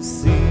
see.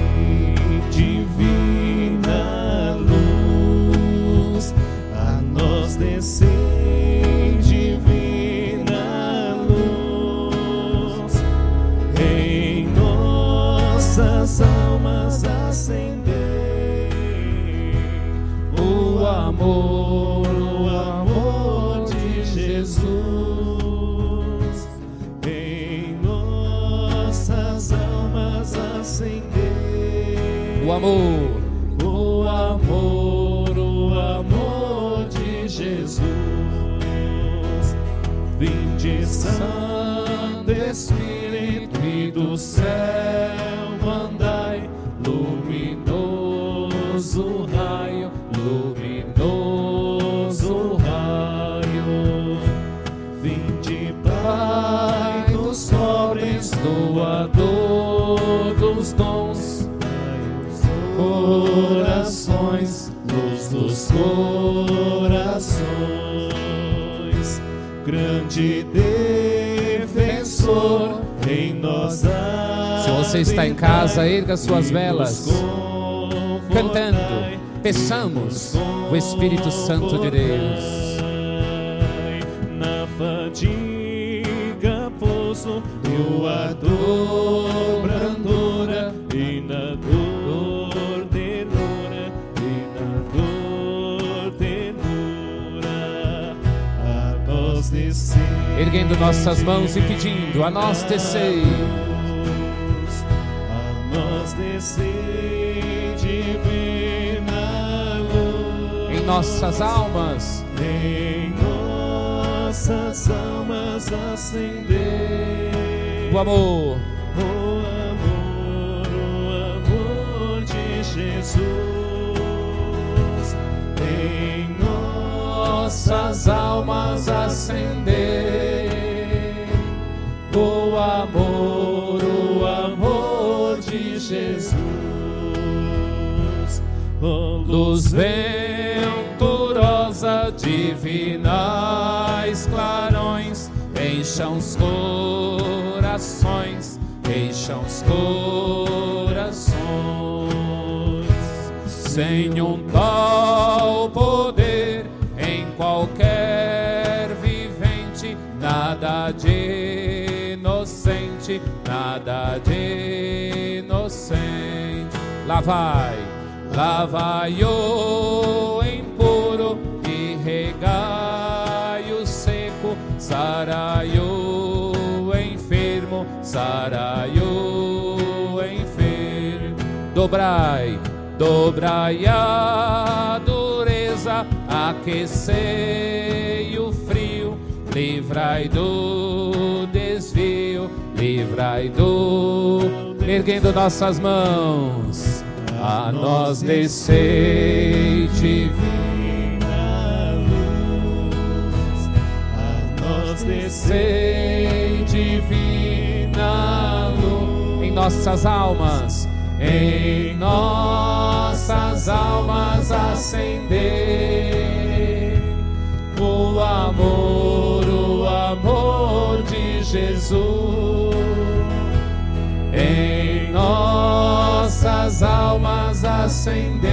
Corações, luz dos corações, grande defensor em nós. Se você está em casa, erga suas velas, cantando, peçamos o Espírito Santo de Deus. Na fadiga pouso eu a Erguendo nossas mãos e pedindo a nós descer. a nós descer divina luz em nossas almas. em nossas almas acender O amor, o amor, o amor de Jesus em nossas almas acender. O amor, o amor de Jesus, luz venturosa, divinais clarões, encham os corações, encham os corações, sem um tal nada de inocente. Lá vai, lá vai o impuro e regai o seco, sarai o enfermo, sarai o enfermo. Dobrai, dobrai a dureza, aquecei o frio, livrai do livrai do. Erguendo nossas mãos, a nós descei divina luz, a nós descei divina luz em nossas almas. em nossas almas acender o amor, o amor de Jesus. Nossas almas acender.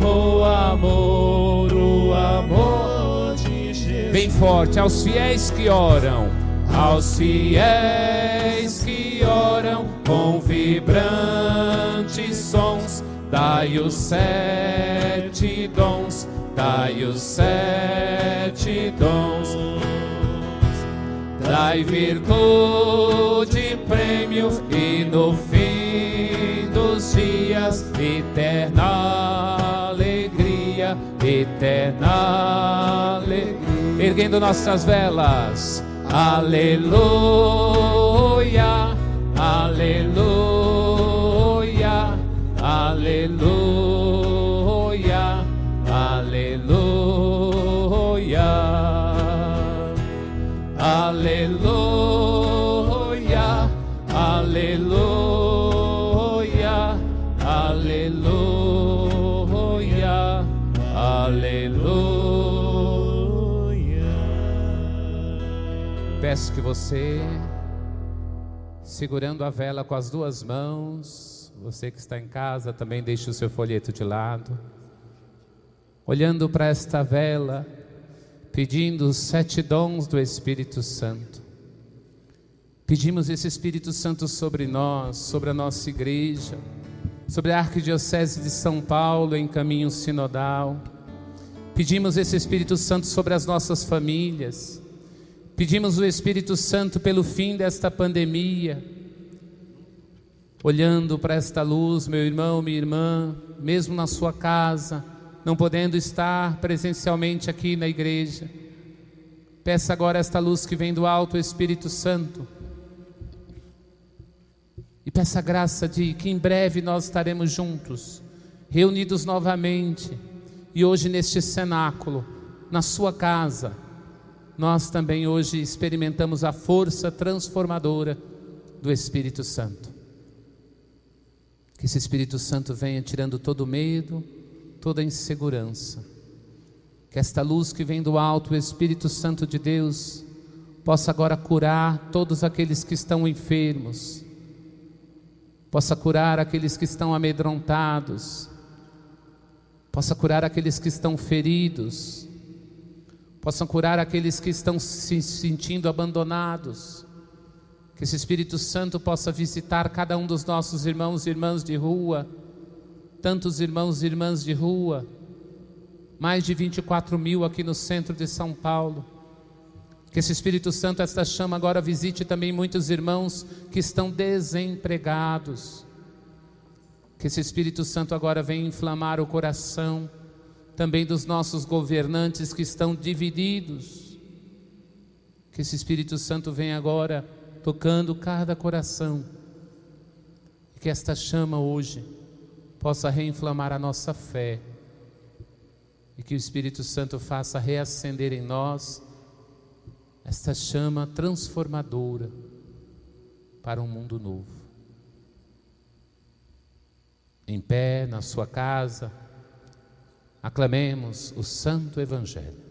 O amor, o amor de Jesus. Bem forte, aos fiéis que oram. aos fiéis que oram com vibrantes sons, dai os sete dons, dai os sete dons, dai virtude, prêmio e no fim dias eterna alegria, eterna alegria. Erguendo nossas velas. Aleluia, aleluia, aleluia, aleluia, aleluia, Peço que você segurando a vela com as duas mãos. Você que está em casa também deixe o seu folheto de lado. Olhando para esta vela, pedindo os sete dons do Espírito Santo. Pedimos esse Espírito Santo sobre nós, sobre a nossa igreja, sobre a Arquidiocese de São Paulo em caminho sinodal. Pedimos esse Espírito Santo sobre as nossas famílias. Pedimos o Espírito Santo pelo fim desta pandemia. Olhando para esta luz, meu irmão, minha irmã, mesmo na sua casa, não podendo estar presencialmente aqui na igreja, peça agora esta luz que vem do alto, o Espírito Santo. E peça a graça de que em breve nós estaremos juntos, reunidos novamente, e hoje neste cenáculo, na sua casa, nós também hoje experimentamos a força transformadora do Espírito Santo. Que esse Espírito Santo venha tirando todo o medo, toda a insegurança. Que esta luz que vem do alto, o Espírito Santo de Deus, possa agora curar todos aqueles que estão enfermos, possa curar aqueles que estão amedrontados, possa curar aqueles que estão feridos, possam curar aqueles que estão se sentindo abandonados. Que esse Espírito Santo possa visitar cada um dos nossos irmãos e irmãs de rua, tantos irmãos e irmãs de rua, mais de 24 mil aqui no centro de São Paulo. Que esse Espírito Santo, esta chama agora visite também muitos irmãos que estão desempregados. Que esse Espírito Santo agora venha inflamar o coração também dos nossos governantes que estão divididos. Que esse Espírito Santo venha agora tocando cada coração. E que esta chama hoje possa reinflamar a nossa fé. E que o Espírito Santo faça reacender em nós esta chama transformadora para um mundo novo. Em pé, na sua casa, Aclamemos o Santo Evangelho.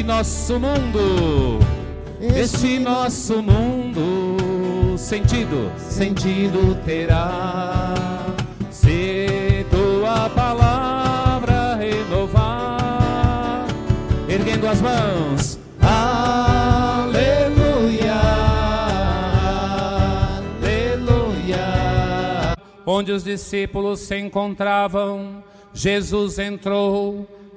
Este nosso mundo, este nosso mundo, sentido, sentido terá. Se tua palavra renovar, erguendo as mãos, aleluia, aleluia. Onde os discípulos se encontravam, Jesus entrou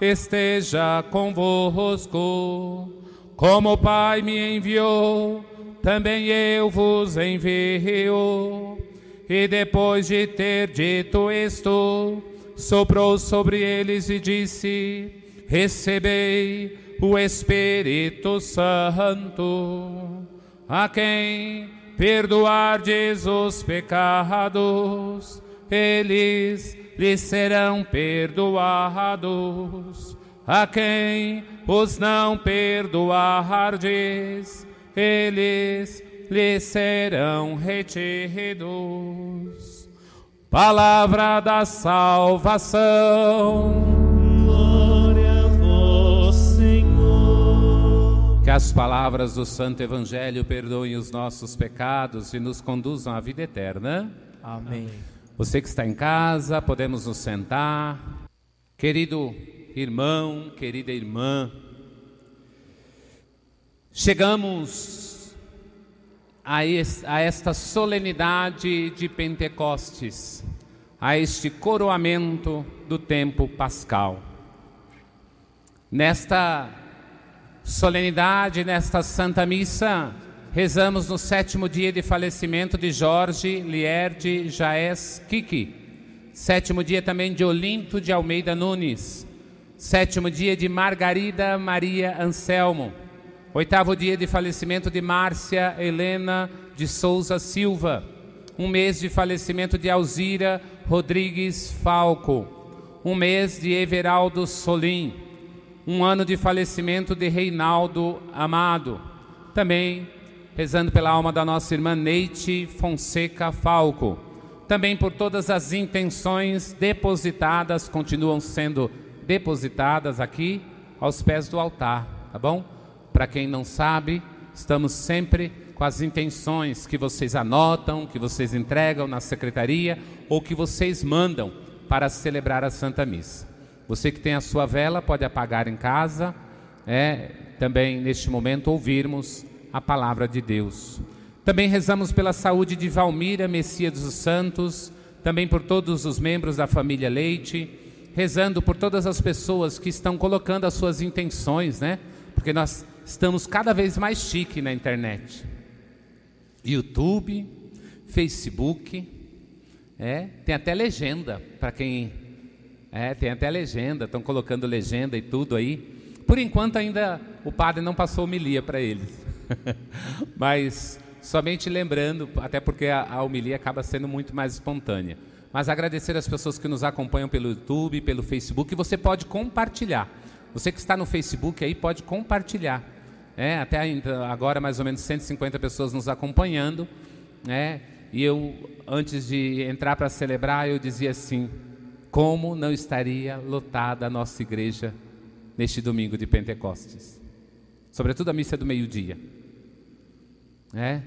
esteja convosco. Como o Pai me enviou, também eu vos envio. E depois de ter dito isto, soprou sobre eles e disse: Recebei o Espírito Santo. a quem perdoardes os pecados, eles lhes serão perdoados. A quem os não perdoardes, eles lhes serão retidos. Palavra da salvação. Glória a vós, Senhor. Que as palavras do Santo Evangelho perdoem os nossos pecados e nos conduzam à vida eterna. Amém. Você que está em casa, podemos nos sentar. Querido irmão, querida irmã, chegamos a, es, a esta solenidade de Pentecostes, a este coroamento do tempo pascal. Nesta solenidade, nesta Santa Missa, rezamos no sétimo dia de falecimento de Jorge Lierde Jaes Kiki, sétimo dia também de Olinto de Almeida Nunes, sétimo dia de Margarida Maria Anselmo, oitavo dia de falecimento de Márcia Helena de Souza Silva, um mês de falecimento de Alzira Rodrigues Falco, um mês de Everaldo Solim, um ano de falecimento de Reinaldo Amado, também rezando pela alma da nossa irmã Neite Fonseca Falco, também por todas as intenções depositadas, continuam sendo depositadas aqui aos pés do altar, tá bom? Para quem não sabe, estamos sempre com as intenções que vocês anotam, que vocês entregam na secretaria ou que vocês mandam para celebrar a Santa Missa. Você que tem a sua vela pode apagar em casa, é, também neste momento ouvirmos a palavra de Deus. Também rezamos pela saúde de Valmira Messias dos Santos, também por todos os membros da família Leite, rezando por todas as pessoas que estão colocando as suas intenções, né? Porque nós estamos cada vez mais chique na internet. YouTube, Facebook, é, tem até legenda para quem é, tem até legenda, estão colocando legenda e tudo aí. Por enquanto ainda o padre não passou homilia para eles. Mas somente lembrando, até porque a, a homilia acaba sendo muito mais espontânea. Mas agradecer as pessoas que nos acompanham pelo YouTube, pelo Facebook, você pode compartilhar. Você que está no Facebook aí pode compartilhar. É, até agora mais ou menos 150 pessoas nos acompanhando. né? e eu, antes de entrar para celebrar, eu dizia assim: como não estaria lotada a nossa igreja neste domingo de Pentecostes? Sobretudo a missa do meio-dia. É?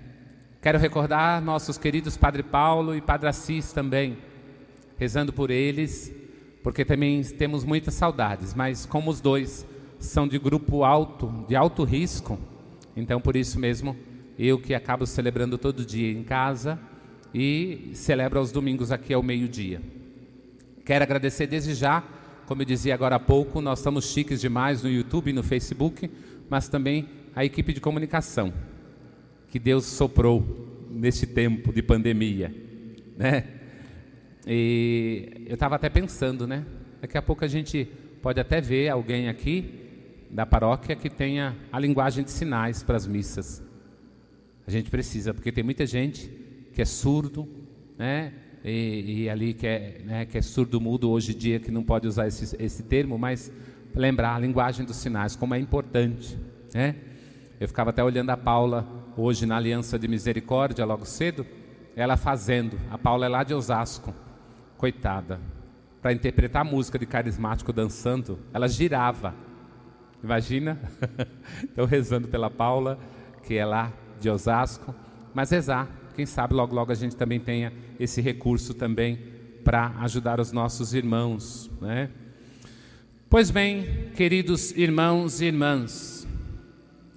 Quero recordar nossos queridos Padre Paulo e Padre Assis também, rezando por eles, porque também temos muitas saudades, mas como os dois são de grupo alto, de alto risco, então por isso mesmo eu que acabo celebrando todo dia em casa e celebro aos domingos aqui ao meio-dia. Quero agradecer desde já, como eu dizia agora há pouco, nós estamos chiques demais no YouTube e no Facebook, mas também a equipe de comunicação que Deus soprou neste tempo de pandemia, né? E eu estava até pensando, né? Daqui a pouco a gente pode até ver alguém aqui da paróquia que tenha a linguagem de sinais para as missas. A gente precisa, porque tem muita gente que é surdo, né? E, e ali que é, né, que é surdo-mudo hoje em dia, que não pode usar esse, esse termo, mas lembrar a linguagem dos sinais, como é importante, né? Eu ficava até olhando a Paula hoje na Aliança de Misericórdia, logo cedo, ela fazendo. A Paula é lá de Osasco, coitada. Para interpretar a música de carismático dançando, ela girava. Imagina? Estou rezando pela Paula, que é lá de Osasco. Mas rezar, quem sabe logo logo a gente também tenha esse recurso também para ajudar os nossos irmãos, né? Pois bem, queridos irmãos e irmãs,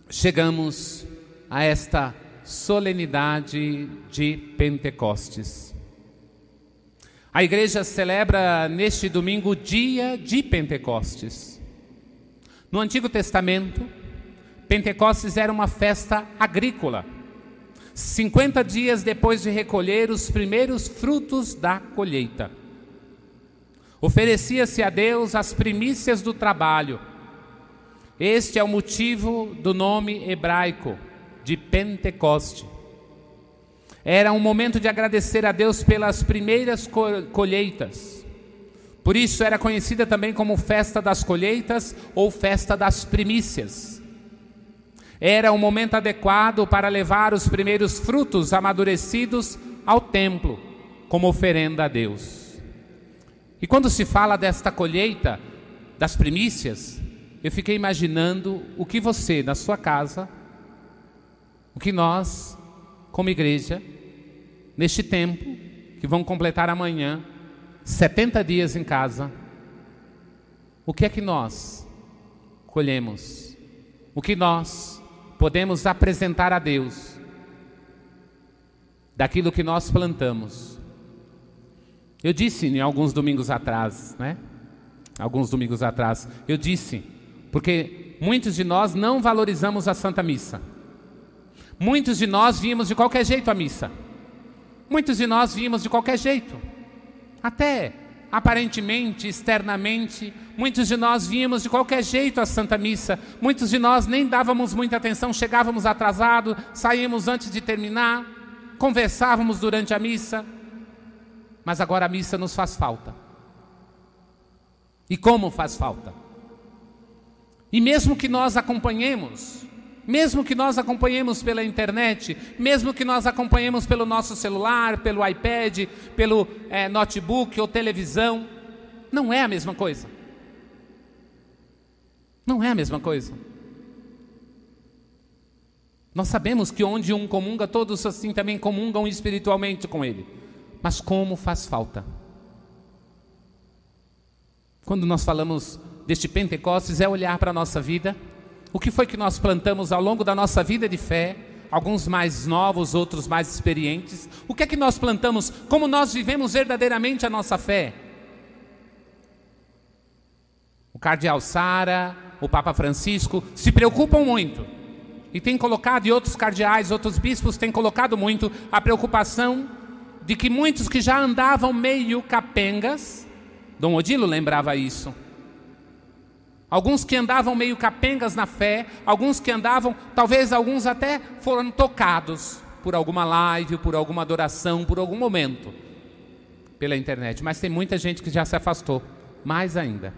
chegamos a esta solenidade de Pentecostes. A igreja celebra neste domingo o dia de Pentecostes. No Antigo Testamento, Pentecostes era uma festa agrícola. 50 dias depois de recolher os primeiros frutos da colheita. Oferecia-se a Deus as primícias do trabalho. Este é o motivo do nome hebraico. De Pentecoste. Era um momento de agradecer a Deus pelas primeiras colheitas. Por isso era conhecida também como festa das colheitas ou festa das primícias. Era um momento adequado para levar os primeiros frutos amadurecidos ao templo, como oferenda a Deus. E quando se fala desta colheita, das primícias, eu fiquei imaginando o que você, na sua casa, o que nós, como igreja, neste tempo, que vão completar amanhã, 70 dias em casa, o que é que nós colhemos? O que nós podemos apresentar a Deus daquilo que nós plantamos? Eu disse em alguns domingos atrás, né? Alguns domingos atrás, eu disse, porque muitos de nós não valorizamos a Santa Missa. Muitos de nós vimos de qualquer jeito a missa. Muitos de nós vimos de qualquer jeito. Até aparentemente, externamente, muitos de nós víamos de qualquer jeito a Santa Missa. Muitos de nós nem dávamos muita atenção, chegávamos atrasado, saímos antes de terminar, conversávamos durante a missa. Mas agora a missa nos faz falta. E como faz falta? E mesmo que nós acompanhemos mesmo que nós acompanhemos pela internet, mesmo que nós acompanhemos pelo nosso celular, pelo iPad, pelo é, notebook ou televisão, não é a mesma coisa. Não é a mesma coisa. Nós sabemos que onde um comunga, todos assim também comungam espiritualmente com ele. Mas como faz falta? Quando nós falamos deste Pentecostes, é olhar para a nossa vida o que foi que nós plantamos ao longo da nossa vida de fé, alguns mais novos, outros mais experientes. O que é que nós plantamos? Como nós vivemos verdadeiramente a nossa fé? O cardeal Sara, o Papa Francisco se preocupam muito e têm colocado, e outros cardeais, outros bispos têm colocado muito a preocupação de que muitos que já andavam meio capengas, Dom Odilo lembrava isso, Alguns que andavam meio capengas na fé, alguns que andavam, talvez alguns até foram tocados por alguma live, por alguma adoração, por algum momento pela internet. Mas tem muita gente que já se afastou, mais ainda.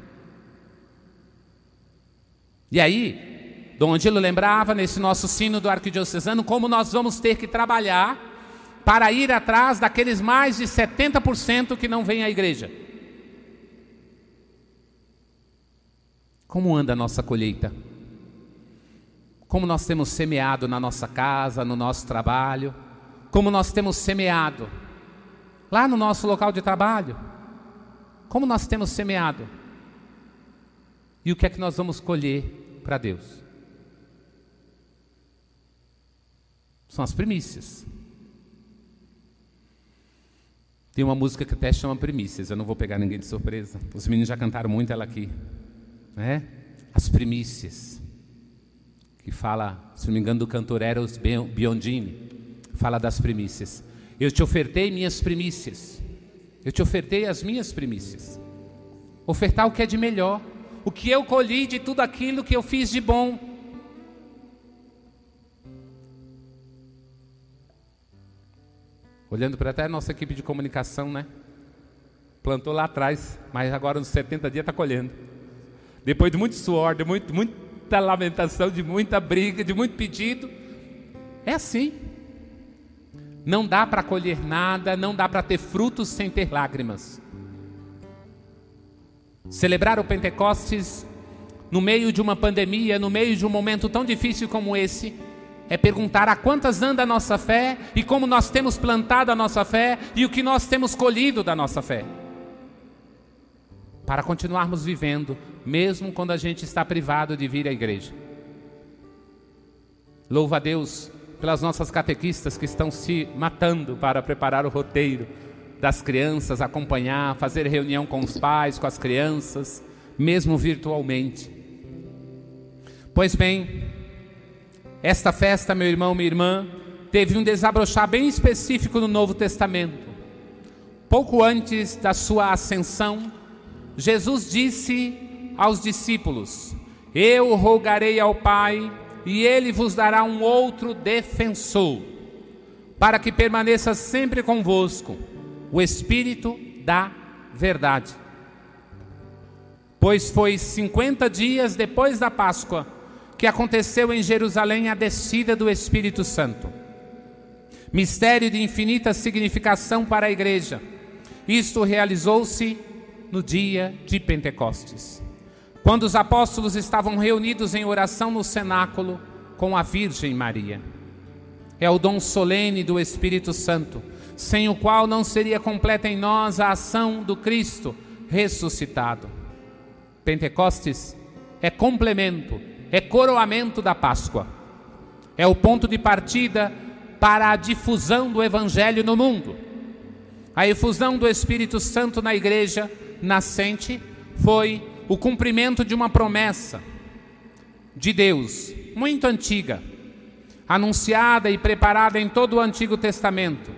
E aí, Dom Angelo lembrava nesse nosso sino do arquidiocesano como nós vamos ter que trabalhar para ir atrás daqueles mais de 70% que não vêm à igreja. Como anda a nossa colheita? Como nós temos semeado na nossa casa, no nosso trabalho? Como nós temos semeado lá no nosso local de trabalho? Como nós temos semeado? E o que é que nós vamos colher para Deus? São as primícias. Tem uma música que até chama Primícias, eu não vou pegar ninguém de surpresa. Os meninos já cantaram muito ela aqui né? As primícias. Que fala, se não me engano, do cantor Eros Biondini, fala das primícias. Eu te ofertei minhas primícias. Eu te ofertei as minhas primícias. Ofertar o que é de melhor, o que eu colhi de tudo aquilo que eu fiz de bom. Olhando para até a nossa equipe de comunicação, né? Plantou lá atrás, mas agora nos 70 dias está colhendo. Depois de muito suor, de muito, muita lamentação, de muita briga, de muito pedido. É assim. Não dá para colher nada, não dá para ter frutos sem ter lágrimas. Celebrar o Pentecostes no meio de uma pandemia, no meio de um momento tão difícil como esse, é perguntar a quantas anda a nossa fé e como nós temos plantado a nossa fé e o que nós temos colhido da nossa fé para continuarmos vivendo, mesmo quando a gente está privado de vir à igreja. Louva a Deus pelas nossas catequistas que estão se matando para preparar o roteiro das crianças, acompanhar, fazer reunião com os pais, com as crianças, mesmo virtualmente. Pois bem, esta festa, meu irmão, minha irmã, teve um desabrochar bem específico no Novo Testamento. Pouco antes da sua ascensão, Jesus disse aos discípulos: Eu rogarei ao Pai e ele vos dará um outro defensor, para que permaneça sempre convosco, o Espírito da Verdade. Pois foi cinquenta dias depois da Páscoa que aconteceu em Jerusalém a descida do Espírito Santo. Mistério de infinita significação para a igreja. Isto realizou-se no dia de Pentecostes, quando os apóstolos estavam reunidos em oração no cenáculo com a Virgem Maria. É o dom solene do Espírito Santo, sem o qual não seria completa em nós a ação do Cristo ressuscitado. Pentecostes é complemento, é coroamento da Páscoa. É o ponto de partida para a difusão do Evangelho no mundo. A efusão do Espírito Santo na igreja nascente foi o cumprimento de uma promessa de Deus, muito antiga, anunciada e preparada em todo o Antigo Testamento.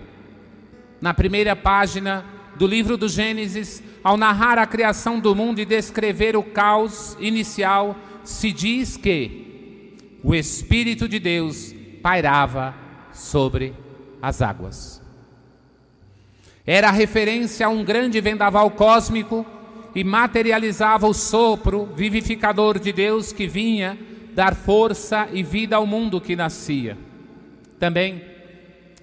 Na primeira página do livro do Gênesis, ao narrar a criação do mundo e descrever o caos inicial, se diz que o Espírito de Deus pairava sobre as águas. Era referência a um grande vendaval cósmico e materializava o sopro vivificador de Deus que vinha dar força e vida ao mundo que nascia. Também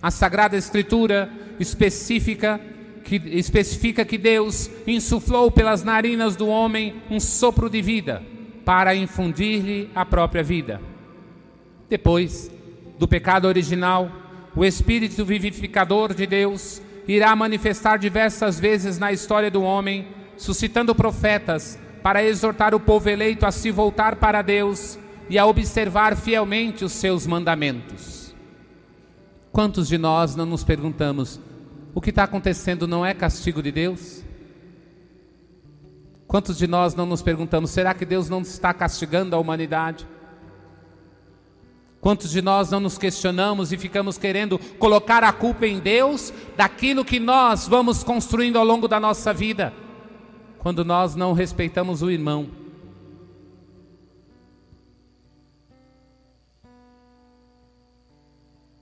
a Sagrada Escritura especifica que, especifica que Deus insuflou pelas narinas do homem um sopro de vida para infundir-lhe a própria vida. Depois do pecado original, o Espírito vivificador de Deus irá manifestar diversas vezes na história do homem, suscitando profetas para exortar o povo eleito a se voltar para Deus e a observar fielmente os seus mandamentos. Quantos de nós não nos perguntamos: o que está acontecendo não é castigo de Deus? Quantos de nós não nos perguntamos: será que Deus não está castigando a humanidade? Quantos de nós não nos questionamos e ficamos querendo colocar a culpa em Deus daquilo que nós vamos construindo ao longo da nossa vida, quando nós não respeitamos o irmão?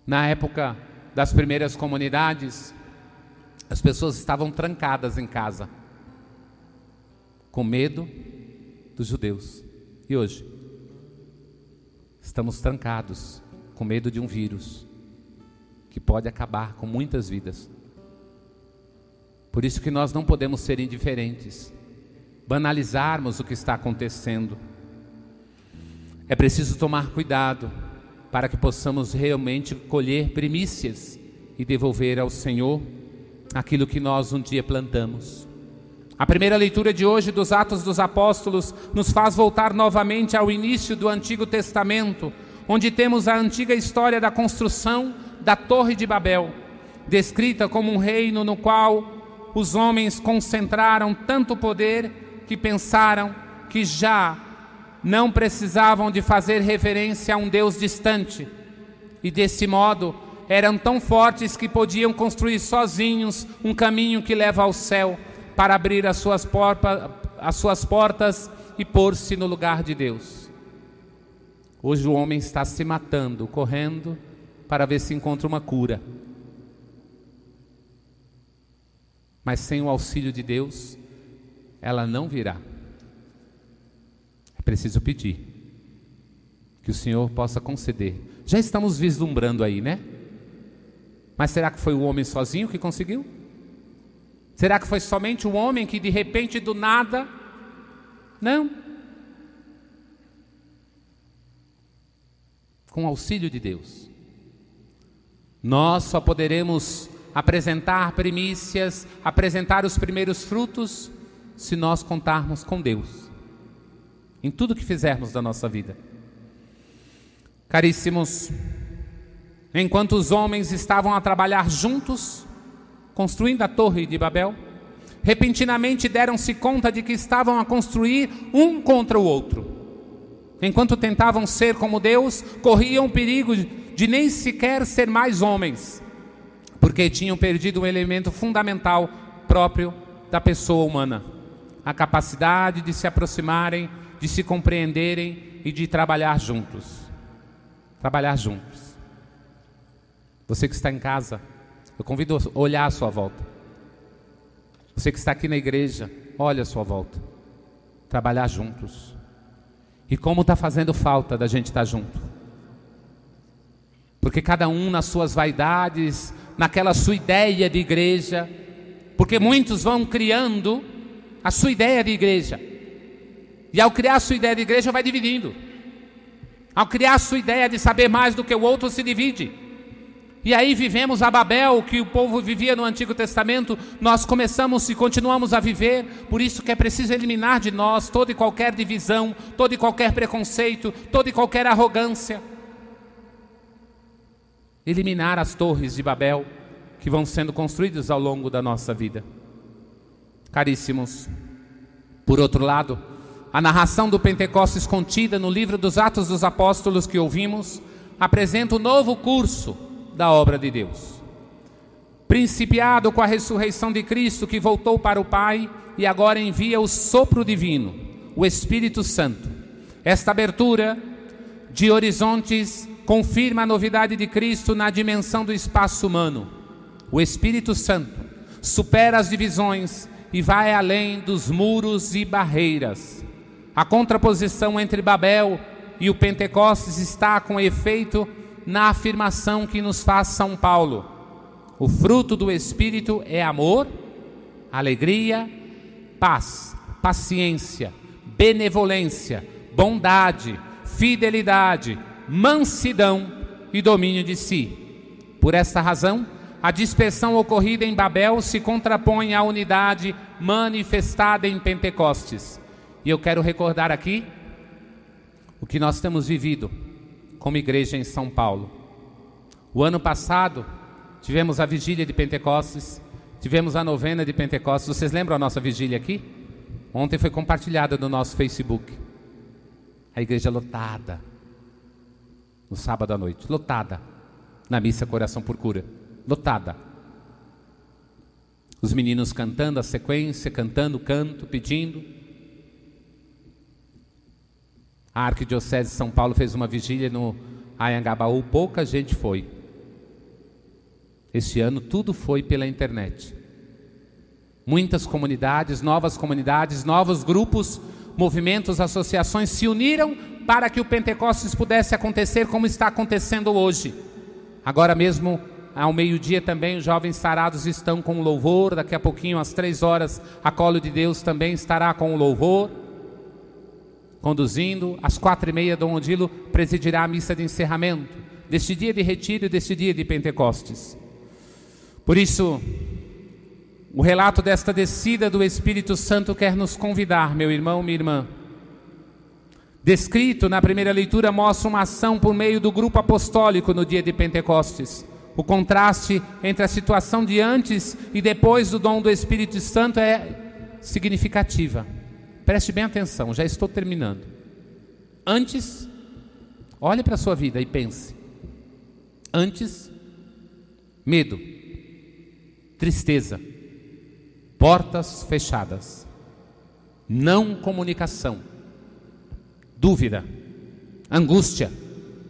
Na época das primeiras comunidades, as pessoas estavam trancadas em casa, com medo dos judeus. E hoje? Estamos trancados, com medo de um vírus que pode acabar com muitas vidas. Por isso que nós não podemos ser indiferentes, banalizarmos o que está acontecendo. É preciso tomar cuidado para que possamos realmente colher primícias e devolver ao Senhor aquilo que nós um dia plantamos. A primeira leitura de hoje dos Atos dos Apóstolos nos faz voltar novamente ao início do Antigo Testamento, onde temos a antiga história da construção da Torre de Babel, descrita como um reino no qual os homens concentraram tanto poder que pensaram que já não precisavam de fazer referência a um Deus distante, e desse modo eram tão fortes que podiam construir sozinhos um caminho que leva ao céu para abrir as suas, porta, as suas portas e pôr-se no lugar de Deus. Hoje o homem está se matando, correndo para ver se encontra uma cura. Mas sem o auxílio de Deus, ela não virá. Preciso pedir que o Senhor possa conceder. Já estamos vislumbrando aí, né? Mas será que foi o homem sozinho que conseguiu? Será que foi somente o homem que de repente do nada? Não. Com o auxílio de Deus. Nós só poderemos apresentar primícias, apresentar os primeiros frutos, se nós contarmos com Deus em tudo que fizermos da nossa vida. Caríssimos, enquanto os homens estavam a trabalhar juntos, construindo a Torre de Babel, repentinamente deram-se conta de que estavam a construir um contra o outro. Enquanto tentavam ser como Deus, corriam o perigo de nem sequer ser mais homens, porque tinham perdido um elemento fundamental próprio da pessoa humana: a capacidade de se aproximarem de se compreenderem e de trabalhar juntos. trabalhar juntos. Você que está em casa, eu convido a olhar à sua volta. Você que está aqui na igreja, olha à sua volta. Trabalhar juntos. E como está fazendo falta da gente estar junto. Porque cada um nas suas vaidades, naquela sua ideia de igreja, porque muitos vão criando a sua ideia de igreja. E ao criar a sua ideia de igreja, vai dividindo. Ao criar a sua ideia de saber mais do que o outro, se divide. E aí vivemos a Babel que o povo vivia no Antigo Testamento, nós começamos e continuamos a viver, por isso que é preciso eliminar de nós toda e qualquer divisão, todo e qualquer preconceito, toda e qualquer arrogância. Eliminar as torres de Babel que vão sendo construídas ao longo da nossa vida. Caríssimos, por outro lado, a narração do Pentecostes contida no livro dos Atos dos Apóstolos que ouvimos apresenta o um novo curso da obra de Deus. Principiado com a ressurreição de Cristo que voltou para o Pai e agora envia o sopro divino, o Espírito Santo. Esta abertura de horizontes confirma a novidade de Cristo na dimensão do espaço humano. O Espírito Santo supera as divisões e vai além dos muros e barreiras. A contraposição entre Babel e o Pentecostes está com efeito na afirmação que nos faz São Paulo. O fruto do Espírito é amor, alegria, paz, paciência, benevolência, bondade, fidelidade, mansidão e domínio de si. Por esta razão, a dispersão ocorrida em Babel se contrapõe à unidade manifestada em Pentecostes. E eu quero recordar aqui o que nós temos vivido como igreja em São Paulo. O ano passado, tivemos a vigília de Pentecostes, tivemos a novena de Pentecostes. Vocês lembram a nossa vigília aqui? Ontem foi compartilhada no nosso Facebook. A igreja lotada. No sábado à noite, lotada. Na missa Coração por Cura, lotada. Os meninos cantando a sequência, cantando o canto, pedindo. A Arquidiocese de São Paulo fez uma vigília no Ayangabaú, pouca gente foi. Este ano tudo foi pela internet. Muitas comunidades, novas comunidades, novos grupos, movimentos, associações se uniram para que o Pentecostes pudesse acontecer como está acontecendo hoje. Agora mesmo, ao meio-dia também, os jovens sarados estão com louvor. Daqui a pouquinho, às três horas, a Colo de Deus também estará com louvor conduzindo. Às quatro e meia, Dom Odilo presidirá a missa de encerramento deste dia de retiro e deste dia de Pentecostes. Por isso, o relato desta descida do Espírito Santo quer nos convidar, meu irmão, minha irmã. Descrito na primeira leitura, mostra uma ação por meio do grupo apostólico no dia de Pentecostes. O contraste entre a situação de antes e depois do dom do Espírito Santo é significativa. Preste bem atenção, já estou terminando. Antes, olhe para a sua vida e pense. Antes, medo, tristeza, portas fechadas, não comunicação, dúvida, angústia,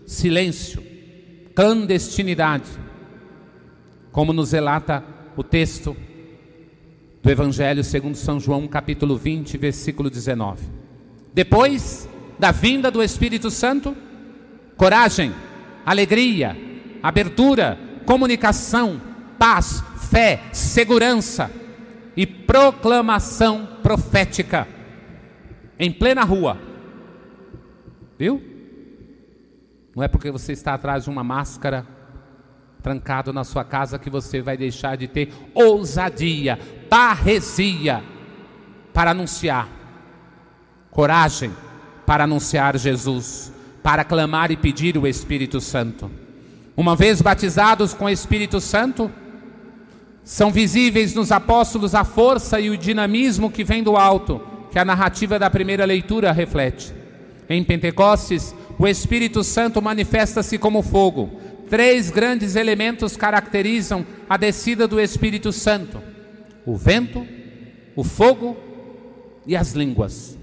silêncio, clandestinidade, como nos relata o texto do Evangelho segundo São João, capítulo 20, versículo 19. Depois da vinda do Espírito Santo, coragem, alegria, abertura, comunicação, paz, fé, segurança e proclamação profética em plena rua. Viu? Não é porque você está atrás de uma máscara trancado na sua casa que você vai deixar de ter ousadia, parresia para anunciar, coragem para anunciar Jesus, para clamar e pedir o Espírito Santo. Uma vez batizados com o Espírito Santo, são visíveis nos apóstolos a força e o dinamismo que vem do alto, que a narrativa da primeira leitura reflete. Em Pentecostes, o Espírito Santo manifesta-se como fogo, Três grandes elementos caracterizam a descida do Espírito Santo: o vento, o fogo e as línguas.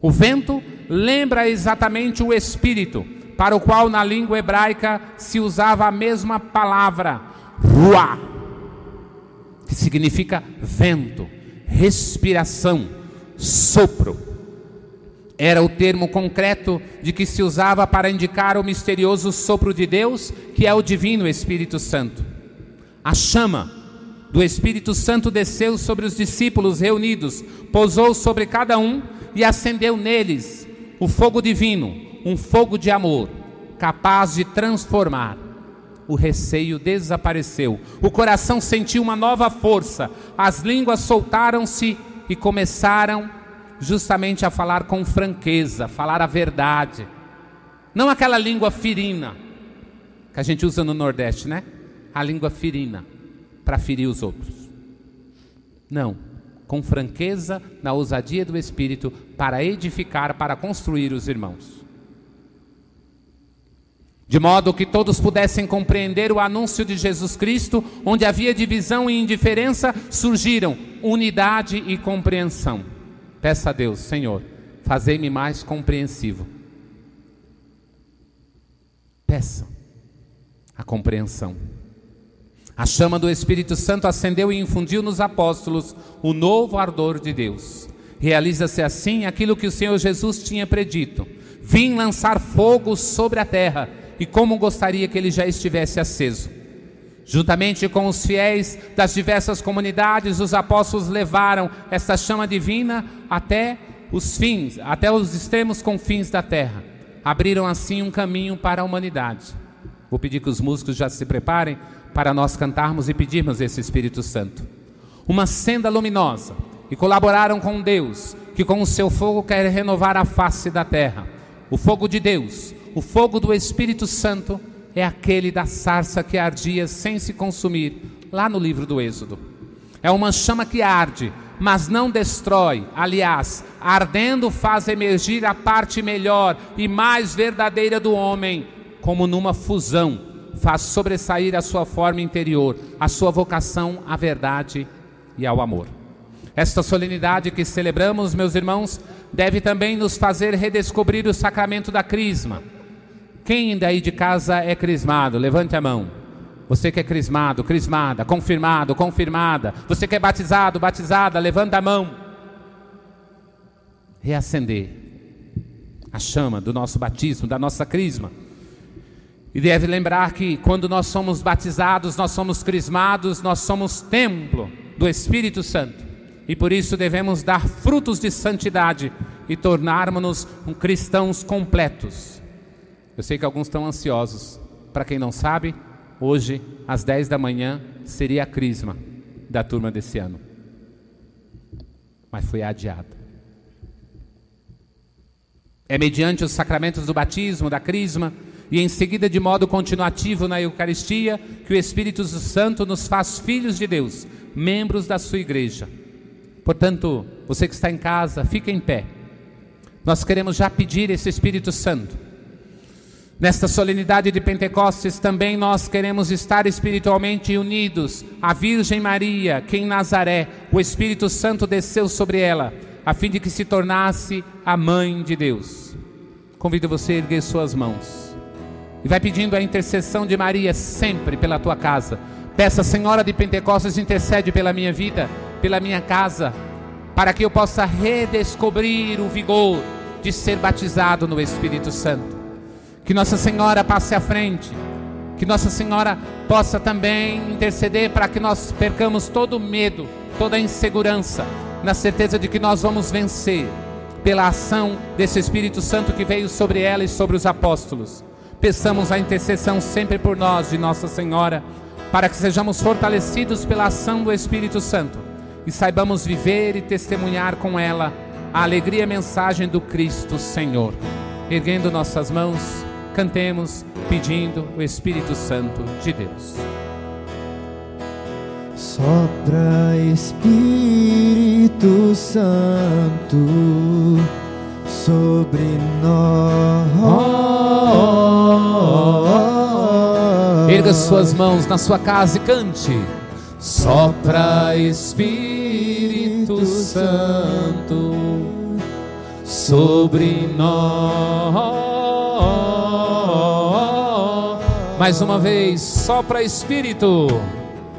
O vento lembra exatamente o Espírito, para o qual na língua hebraica se usava a mesma palavra, ruá, que significa vento, respiração, sopro. Era o termo concreto de que se usava para indicar o misterioso sopro de Deus, que é o divino Espírito Santo. A chama do Espírito Santo desceu sobre os discípulos reunidos, pousou sobre cada um e acendeu neles o fogo divino, um fogo de amor, capaz de transformar. O receio desapareceu, o coração sentiu uma nova força, as línguas soltaram-se e começaram justamente a falar com franqueza, falar a verdade. Não aquela língua firina que a gente usa no Nordeste, né? A língua firina para ferir os outros. Não, com franqueza, na ousadia do Espírito, para edificar, para construir os irmãos. De modo que todos pudessem compreender o anúncio de Jesus Cristo, onde havia divisão e indiferença, surgiram unidade e compreensão. Peça a Deus, Senhor, fazei-me mais compreensivo. Peça a compreensão. A chama do Espírito Santo acendeu e infundiu nos apóstolos o novo ardor de Deus. Realiza-se assim aquilo que o Senhor Jesus tinha predito: Vim lançar fogo sobre a terra, e como gostaria que ele já estivesse aceso. Juntamente com os fiéis das diversas comunidades, os apóstolos levaram esta chama divina até os fins, até os extremos confins da terra. Abriram assim um caminho para a humanidade. Vou pedir que os músicos já se preparem para nós cantarmos e pedirmos esse Espírito Santo. Uma senda luminosa, e colaboraram com Deus, que com o seu fogo quer renovar a face da terra. O fogo de Deus, o fogo do Espírito Santo, é aquele da sarça que ardia sem se consumir, lá no livro do Êxodo. É uma chama que arde, mas não destrói. Aliás, ardendo faz emergir a parte melhor e mais verdadeira do homem, como numa fusão faz sobressair a sua forma interior, a sua vocação à verdade e ao amor. Esta solenidade que celebramos, meus irmãos, deve também nos fazer redescobrir o sacramento da crisma. Quem daí de casa é crismado? Levante a mão. Você que é crismado, crismada, confirmado, confirmada. Você que é batizado, batizada, levanta a mão. Reacender a chama do nosso batismo, da nossa crisma e deve lembrar que quando nós somos batizados, nós somos crismados, nós somos templo do Espírito Santo. E por isso devemos dar frutos de santidade e tornarmos-nos cristãos completos. Eu sei que alguns estão ansiosos. Para quem não sabe, hoje, às 10 da manhã, seria a crisma da turma desse ano. Mas foi adiada. É mediante os sacramentos do batismo, da crisma, e em seguida, de modo continuativo na Eucaristia, que o Espírito Santo nos faz filhos de Deus, membros da sua igreja. Portanto, você que está em casa, fique em pé. Nós queremos já pedir esse Espírito Santo. Nesta solenidade de Pentecostes também nós queremos estar espiritualmente unidos à Virgem Maria, que em Nazaré o Espírito Santo desceu sobre ela, a fim de que se tornasse a mãe de Deus. Convido você a erguer suas mãos. E vai pedindo a intercessão de Maria sempre pela tua casa. Peça, Senhora de Pentecostes, intercede pela minha vida, pela minha casa, para que eu possa redescobrir o vigor de ser batizado no Espírito Santo. Que Nossa Senhora passe à frente, que Nossa Senhora possa também interceder para que nós percamos todo o medo, toda a insegurança, na certeza de que nós vamos vencer pela ação desse Espírito Santo que veio sobre ela e sobre os apóstolos. Peçamos a intercessão sempre por nós de Nossa Senhora, para que sejamos fortalecidos pela ação do Espírito Santo e saibamos viver e testemunhar com ela a alegria e a mensagem do Cristo Senhor. Erguendo nossas mãos, cantemos pedindo o Espírito Santo de Deus. Sopra Espírito Santo sobre nós. Erga suas mãos na sua casa e cante. Sopra Espírito Santo sobre nós. Mais uma vez, sopra Espírito.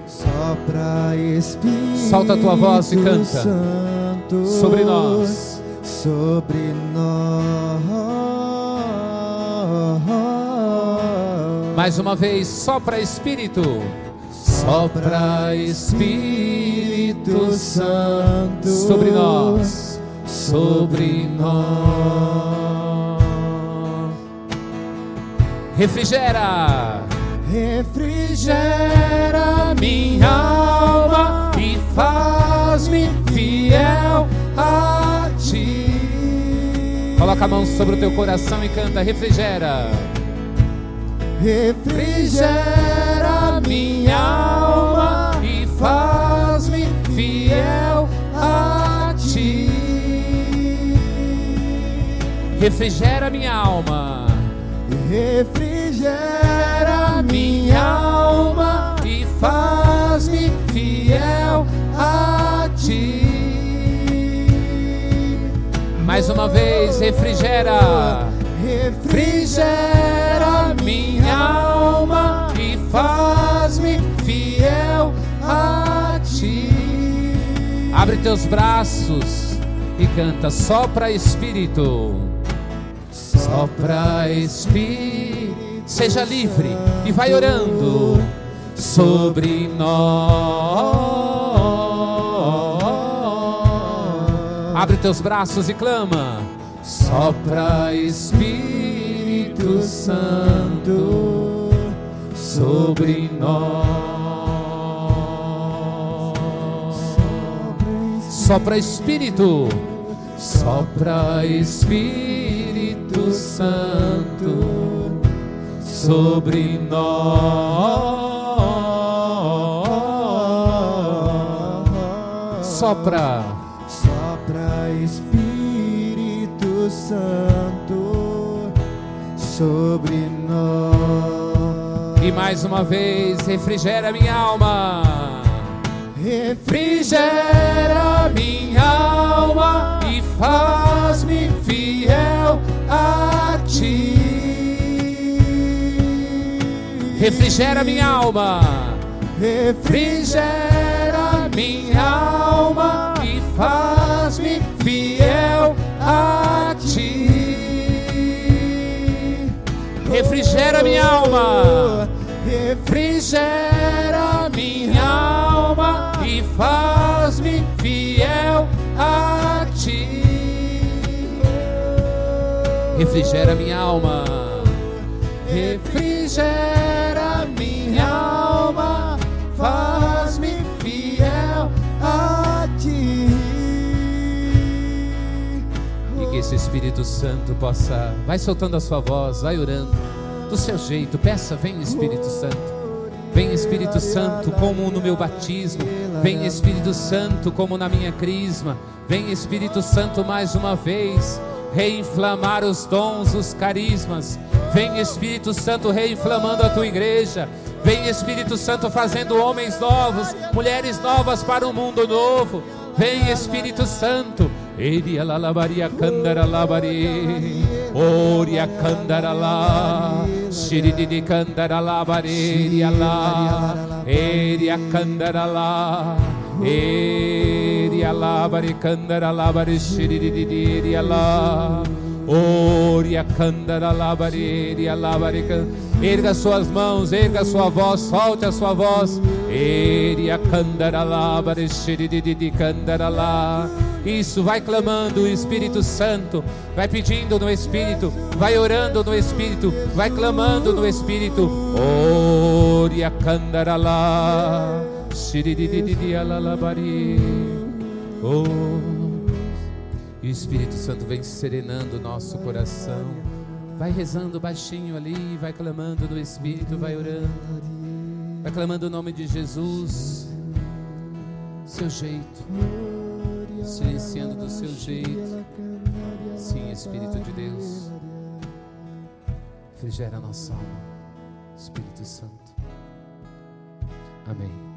Sopra Espírito Solta a tua voz e canta. Santo Sobre nós. Sobre nós. Mais uma vez, sopra Espírito. Sopra Espírito Santo sobre nós, sobre nós. Refrigera, refrigera minha alma e faz-me fiel a ti. Coloca a mão sobre o teu coração e canta, refrigera. Refrigera minha alma e faz-me fiel a ti. Refrigera minha alma. Refrigera minha alma e faz-me fiel a ti. Mais uma vez, refrigera. Refrigera minha alma e faz-me fiel a ti. Abre teus braços e canta, sopra Espírito, sopra Espírito. Seja livre e vai orando sobre nós. Abre teus braços e clama. Sopra Espírito Santo sobre nós. Sopra Espírito, sopra Espírito Santo sobre nós. Sopra. Sopra Espírito Santo sobre nós. E mais uma vez, refrigera minha alma. Refrigera Refrigera minha alma. Refrigera minha alma e faz-me fiel a ti. Refrigera minha alma. Refrigera minha alma e faz-me fiel a ti. Refrigera minha alma. Refrigera Esse Espírito Santo possa. Vai soltando a sua voz, vai orando. Do seu jeito, peça, vem Espírito Santo. Vem Espírito Santo, como no meu batismo. Vem Espírito Santo, como na minha crisma. Vem Espírito Santo mais uma vez. Reinflamar os dons, os carismas. Vem Espírito Santo reinflamando a tua igreja. Vem Espírito Santo fazendo homens novos, mulheres novas para um mundo novo. Vem Espírito Santo. Eria lalabaria candara labari. Oria candara lá. Shirididi candara labareria lá. Eria candara lá. Eria labari candara labari lá. Oria candara labareria labari Erga suas mãos, erga sua voz, solte a sua voz. Eria candara labari shirididi candara lá. Isso, vai clamando o Espírito Santo, vai pedindo no Espírito, vai orando no Espírito, vai clamando no Espírito. Oria alalabari. Oh. O Espírito Santo vem serenando o nosso coração. Vai rezando baixinho ali, vai clamando no Espírito, vai orando. Vai clamando o nome de Jesus. Seu jeito silenciando do seu jeito. Sim, Espírito de Deus, refrigera a nossa alma, Espírito Santo. Amém.